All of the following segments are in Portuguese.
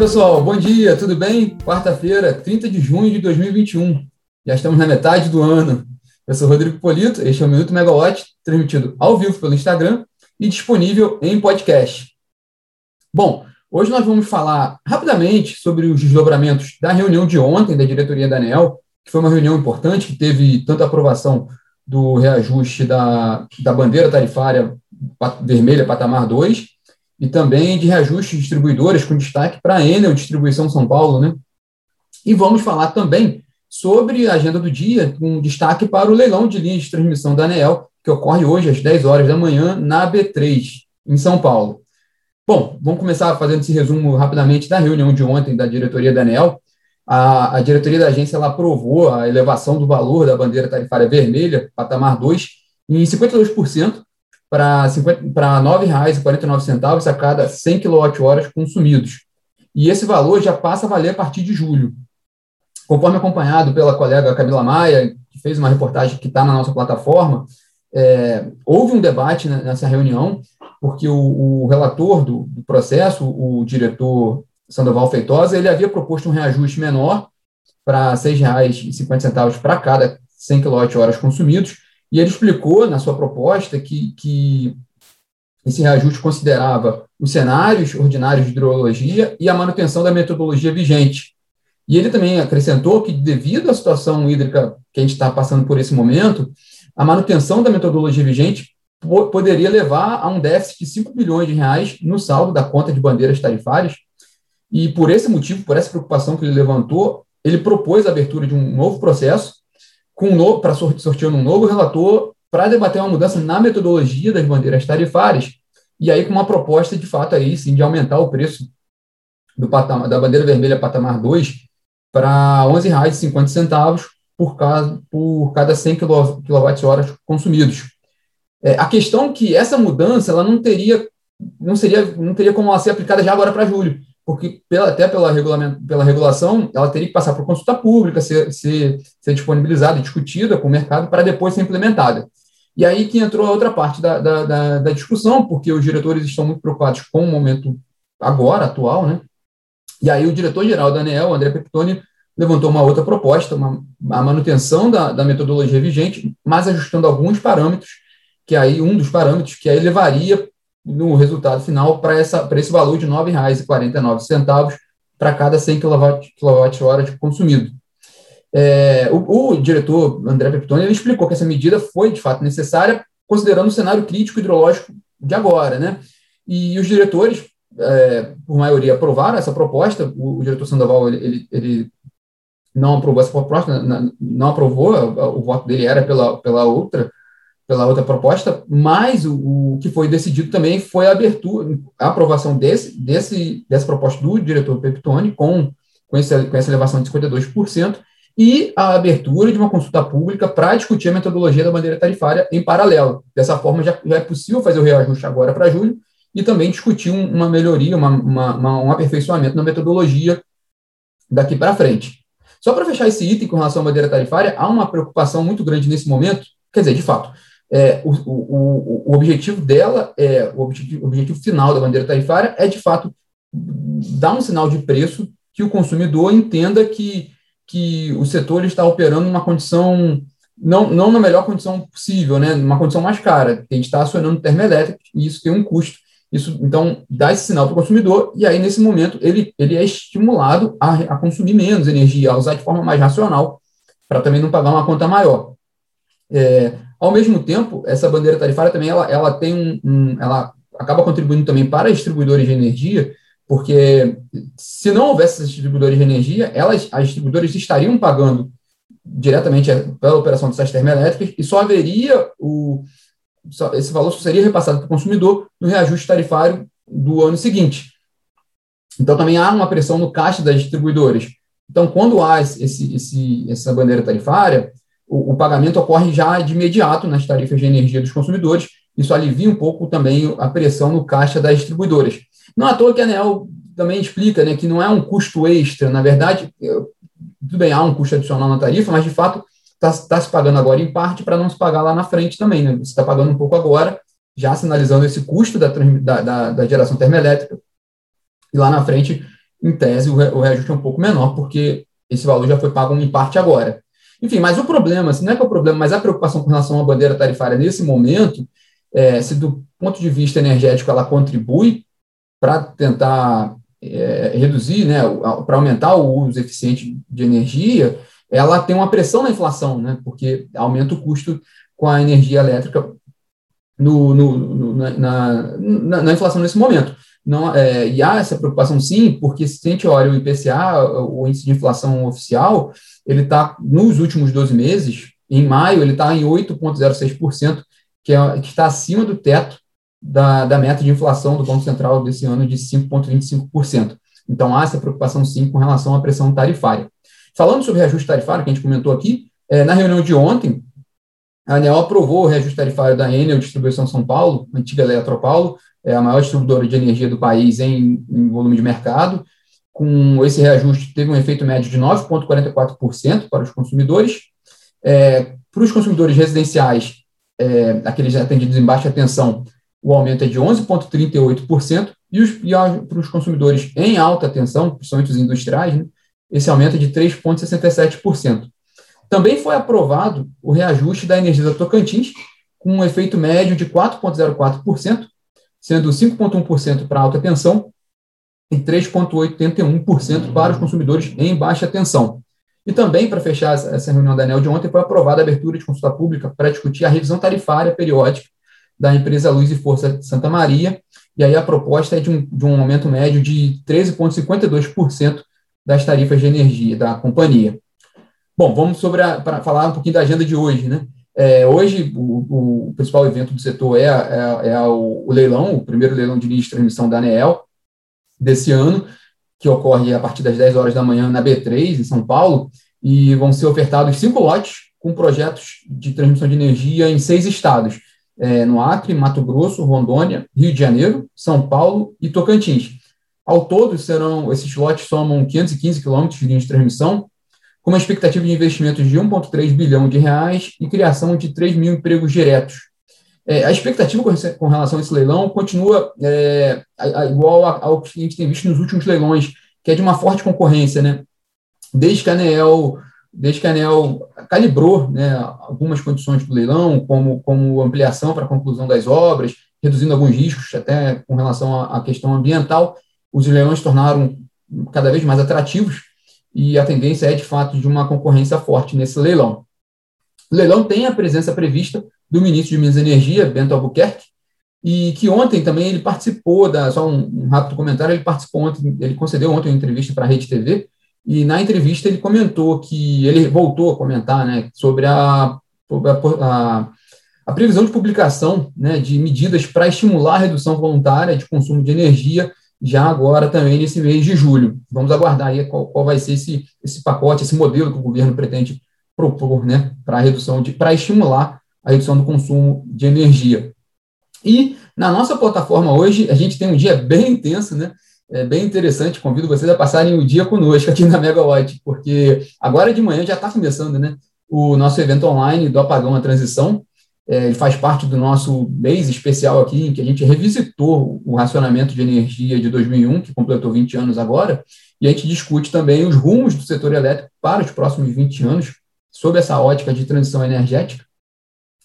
pessoal, bom dia, tudo bem? Quarta-feira, 30 de junho de 2021. Já estamos na metade do ano. Eu sou Rodrigo Polito, este é o Minuto Megawatt, transmitido ao vivo pelo Instagram e disponível em podcast. Bom, hoje nós vamos falar rapidamente sobre os desdobramentos da reunião de ontem da diretoria da ANEL, que foi uma reunião importante, que teve tanta aprovação do reajuste da, da bandeira tarifária vermelha patamar 2, e também de reajuste de distribuidores, com destaque para a Enel Distribuição São Paulo, né? E vamos falar também sobre a agenda do dia, com destaque para o leilão de linhas de transmissão da ANEEL, que ocorre hoje às 10 horas da manhã na B3, em São Paulo. Bom, vamos começar fazendo esse resumo rapidamente da reunião de ontem da diretoria da ANEEL. A, a diretoria da agência ela aprovou a elevação do valor da bandeira tarifária vermelha, patamar 2, em 52%, para R$ 9,49 a cada 100 kWh consumidos. E esse valor já passa a valer a partir de julho. Conforme acompanhado pela colega Camila Maia, que fez uma reportagem que está na nossa plataforma, é, houve um debate nessa reunião, porque o, o relator do, do, processo, o diretor Sandoval Feitosa, ele havia proposto um reajuste menor para R$ 6,50 para cada 100 kWh consumidos, e ele explicou na sua proposta que, que esse reajuste considerava os cenários ordinários de hidrologia e a manutenção da metodologia vigente. E ele também acrescentou que, devido à situação hídrica que a gente está passando por esse momento, a manutenção da metodologia vigente poderia levar a um déficit de 5 bilhões de reais no saldo da conta de bandeiras tarifárias. E por esse motivo, por essa preocupação que ele levantou, ele propôs a abertura de um novo processo um para sortear um novo relator para debater uma mudança na metodologia das bandeiras tarifárias e aí com uma proposta de fato aí sim de aumentar o preço do patamar, da bandeira vermelha patamar 2 para R$ 11,50 por cada, por cada 100 kWh consumidos. É, a questão é que essa mudança ela não teria não seria não teria como ela ser aplicada já agora para julho, porque pela, até pela, pela regulação, ela teria que passar por consulta pública, ser, ser, ser disponibilizada discutida com o mercado para depois ser implementada. E aí que entrou a outra parte da, da, da, da discussão, porque os diretores estão muito preocupados com o momento agora, atual, né? E aí o diretor-geral da ANEEL, André Peptoni, levantou uma outra proposta, uma, a manutenção da, da metodologia vigente, mas ajustando alguns parâmetros, que aí um dos parâmetros que aí levaria no resultado final para esse valor de R$ 9,49 para cada 100 kWh consumido. É, o, o, diretor André Peptoni ele explicou que essa medida foi de fato necessária, considerando o cenário crítico hidrológico de agora, né? E os diretores, é, por maioria, aprovaram essa proposta. O, o diretor Sandoval ele, ele, ele, não aprovou essa proposta, não, não aprovou, o, o voto dele era pela, pela outra pela outra proposta, mas o, o, que foi decidido também foi a abertura, a aprovação desse, desse, dessa proposta do diretor Peptoni, com, com, essa, com essa elevação de 52%, e a abertura de uma consulta pública para discutir a metodologia da bandeira tarifária em paralelo. Dessa forma, já, já é possível fazer o reajuste agora para julho e também discutir um, uma melhoria, uma, uma, uma, um aperfeiçoamento na metodologia daqui para frente. Só para fechar esse item com relação à bandeira tarifária, há uma preocupação muito grande nesse momento, quer dizer, de fato, é, o, o, o, objetivo dela, é, o objetivo, o objetivo final da bandeira tarifária é, de fato, dar um sinal de preço que o consumidor entenda que, que o setor está operando numa condição, não, não na melhor condição possível, né, numa condição mais cara, a gente está acionando termoelétrica e isso tem um custo. Isso, então, dá esse sinal para o consumidor, e aí, nesse momento, ele, ele é estimulado a, a consumir menos energia, a usar de forma mais racional, para também não pagar uma conta maior. É, ao mesmo tempo, essa bandeira tarifária também ela, ela tem um, um, ela acaba contribuindo também para distribuidores de energia, porque se não houvesse distribuidores de energia, elas, as distribuidoras estariam pagando diretamente pela operação dessas termoelétricas e só haveria o só, esse valor só seria repassado para o consumidor no reajuste tarifário do ano seguinte. Então também há uma pressão no caixa das distribuidoras. Então, quando há esse, esse, essa bandeira tarifária, o, o, pagamento ocorre já de imediato nas tarifas de energia dos consumidores, isso alivia um pouco também a pressão no caixa das distribuidoras. Não à toa que a ANEL também explica né, que não é um custo extra, na verdade, tudo bem, há um custo adicional na tarifa, mas de fato está tá se pagando agora em parte para não se pagar lá na frente também. Né? Você está pagando um pouco agora, já sinalizando esse custo da, da, da, da geração termoelétrica, e lá na frente em tese, o reajuste é um pouco menor, porque esse valor já foi pago em parte agora. Enfim, mas o problema, assim, não é que é o problema, mas a preocupação com relação à bandeira tarifária nesse momento, é, se do ponto de vista energético ela contribui para tentar é, reduzir, né, para aumentar o uso eficiente de energia, ela tem uma pressão na inflação, né, porque aumenta o custo com a energia elétrica no, no, no na, na, na, inflação nesse momento. Não, é, e há essa preocupação sim, porque se a gente olha o IPCA, o índice de inflação oficial, ele está, nos últimos 12 meses, em maio, ele está em 8,06%, que, é, que está acima do teto da, da meta de inflação do Banco Central desse ano de 5,25%. Então, há essa preocupação, sim, com relação à pressão tarifária. Falando sobre reajuste tarifário, que a gente comentou aqui, é, na reunião de ontem, a ANEL aprovou o reajuste tarifário da Enel Distribuição São Paulo, antiga Eletropaulo, é a maior distribuidora de energia do país em, em volume de mercado. Com esse reajuste, teve um efeito médio de 9,44% para os consumidores. É, para os consumidores residenciais, é, aqueles atendidos em baixa tensão, o aumento é de 11,38%, e, os, e para os consumidores em alta tensão, principalmente os industriais, né, esse aumento é de 3,67%. Também foi aprovado o reajuste da energia da Tocantins, com um efeito médio de 4,04%, sendo 5,1% para alta tensão e 3,81% para os consumidores em baixa tensão. E também, para fechar essa reunião da ANEL de ontem, foi aprovada a abertura de consulta pública para discutir a revisão tarifária periódica da empresa Luz e Força Santa Maria, e aí a proposta é de um, de um aumento médio de 13,52% das tarifas de energia da companhia. Bom, vamos para falar um pouquinho da agenda de hoje, né? É, hoje, o, o, principal evento do setor é, é, é o, o, leilão, o primeiro leilão de linha de transmissão da ANEEL desse ano, que ocorre a partir das 10 horas da manhã na B3, em São Paulo, e vão ser ofertados cinco lotes com projetos de transmissão de energia em seis estados, é, no Acre, Mato Grosso, Rondônia, Rio de Janeiro, São Paulo e Tocantins. Ao todo, serão esses lotes somam 515 quilômetros de linha de transmissão, com uma expectativa de investimentos de 1,3 bilhão de reais e criação de 3 mil empregos diretos. É, a expectativa com, relação a esse leilão continua é, a, a, igual ao que a gente tem visto nos últimos leilões, que é de uma forte concorrência, né? Desde que a ANEEL, desde que a ANEEL calibrou né, algumas condições do leilão, como, como ampliação para a conclusão das obras, reduzindo alguns riscos até com relação à, à questão ambiental, os leilões se tornaram cada vez mais atrativos e a tendência é, de fato, de uma concorrência forte nesse leilão. O leilão tem a presença prevista do ministro de Minas e Energia, Bento Albuquerque, e que ontem também ele participou da, só um, um rápido comentário, ele participou ontem, ele concedeu ontem uma entrevista para a Rede TV, e na entrevista ele comentou que, ele voltou a comentar, né, sobre a, a, a previsão de publicação, né, de medidas para estimular a redução voluntária de consumo de energia já agora também nesse mês de julho. Vamos aguardar aí qual, qual vai ser esse, esse pacote, esse modelo que o governo pretende propor, né, para a redução de, para estimular a redução do consumo de energia. E na nossa plataforma hoje, a gente tem um dia bem intenso, né, é bem interessante, convido vocês a passarem o dia conosco aqui na Megawatt, porque agora de manhã já está começando, né, o nosso evento online do Apagão à Transição, é, ele faz parte do nosso mês especial aqui, em que a gente revisitou o racionamento de energia de 2001, que completou 20 anos agora, e a gente discute também os rumos do setor elétrico para os próximos 20 anos, sob essa ótica de transição energética.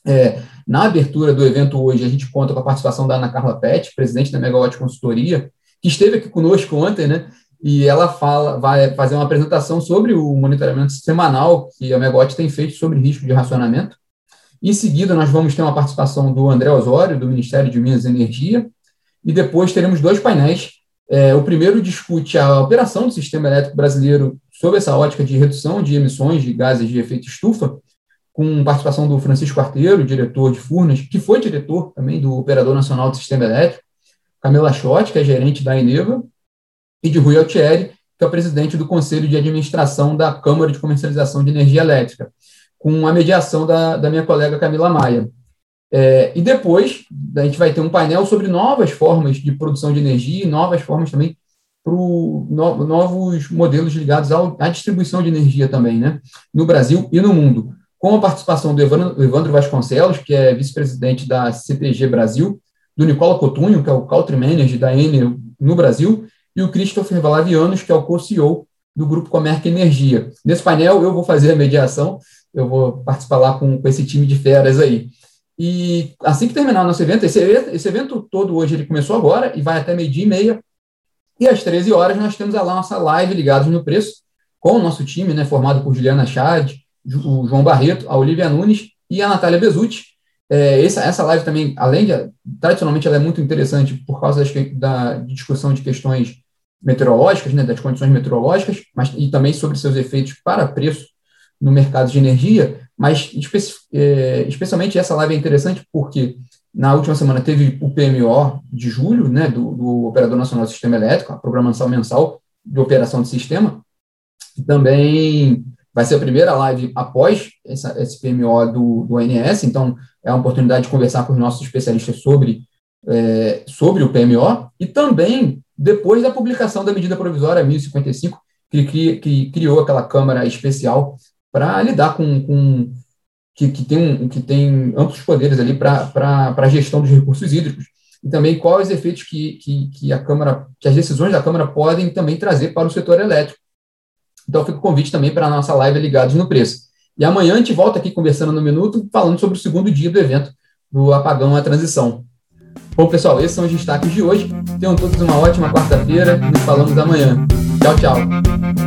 É, na abertura do evento hoje, a gente conta com a participação da Ana Carla Pet, presidente da Megawatt Consultoria, que esteve aqui conosco ontem, né? E ela fala, vai fazer uma apresentação sobre o monitoramento semanal que a Megawatt tem feito sobre risco de racionamento. Em seguida, nós vamos ter uma participação do André Osório, do Ministério de Minas e Energia, e depois teremos dois painéis. É, o primeiro discute a operação do sistema elétrico brasileiro sob essa ótica de redução de emissões de gases de efeito estufa, com participação do Francisco Arteiro, diretor de Furnas, que foi diretor também do Operador Nacional do Sistema Elétrico, Camila Schott, que é gerente da Eneva, e de Rui Altieri, que é o presidente do Conselho de Administração da Câmara de Comercialização de Energia Elétrica com a mediação da, da minha colega Camila Maia. É, e depois a gente vai ter um painel sobre novas formas de produção de energia e novas formas também para no, novos modelos ligados ao, à distribuição de energia também, né, no Brasil e no mundo, com a participação do Evandro, Vasconcelos, que é vice-presidente da CTG Brasil, do Nicola Cotunho, que é o Country Manager da Enel no Brasil, e o Christopher Valavianos, que é o co-CEO do Grupo Comerc Energia. Nesse painel, eu vou fazer a mediação, eu vou participar lá com, com esse time de feras aí. E assim que terminar o nosso evento, esse, esse evento todo hoje ele começou agora e vai até meio-dia e meia. E às 13 horas nós temos a nossa live Ligados no Preço, com o nosso time, né, formado por Juliana Chad, o João Barreto, a Olivia Nunes e a Natália Bezutti. É, essa, essa live também, além de, tradicionalmente, ela é muito interessante por causa das, da discussão de questões meteorológicas, né, das condições meteorológicas, mas e também sobre seus efeitos para preço no mercado de energia, mas espe é, especialmente essa live é interessante porque na última semana teve o PMO de julho, né, do, do Operador Nacional do Sistema Elétrico, a programação mensal de operação do sistema, também vai ser a primeira live após essa, esse PMO do, do ONS, então é uma oportunidade de conversar com os nossos especialistas sobre, é, sobre o PMO, e também depois da publicação da medida provisória 1055, que, que criou aquela Câmara Especial para lidar com, com que, que, tem que tem amplos poderes ali para a gestão dos recursos hídricos, e também quais os efeitos que, que, que a Câmara, que as decisões da Câmara podem também trazer para o setor elétrico. Então, fica o convite também para a nossa live Ligados no Preço. E amanhã a gente volta aqui conversando no Minuto, falando sobre o segundo dia do evento do Apagão à Transição. Bom, pessoal, esses são os destaques de hoje. Tenham todos uma ótima quarta-feira e nos falamos amanhã. Tchau, tchau.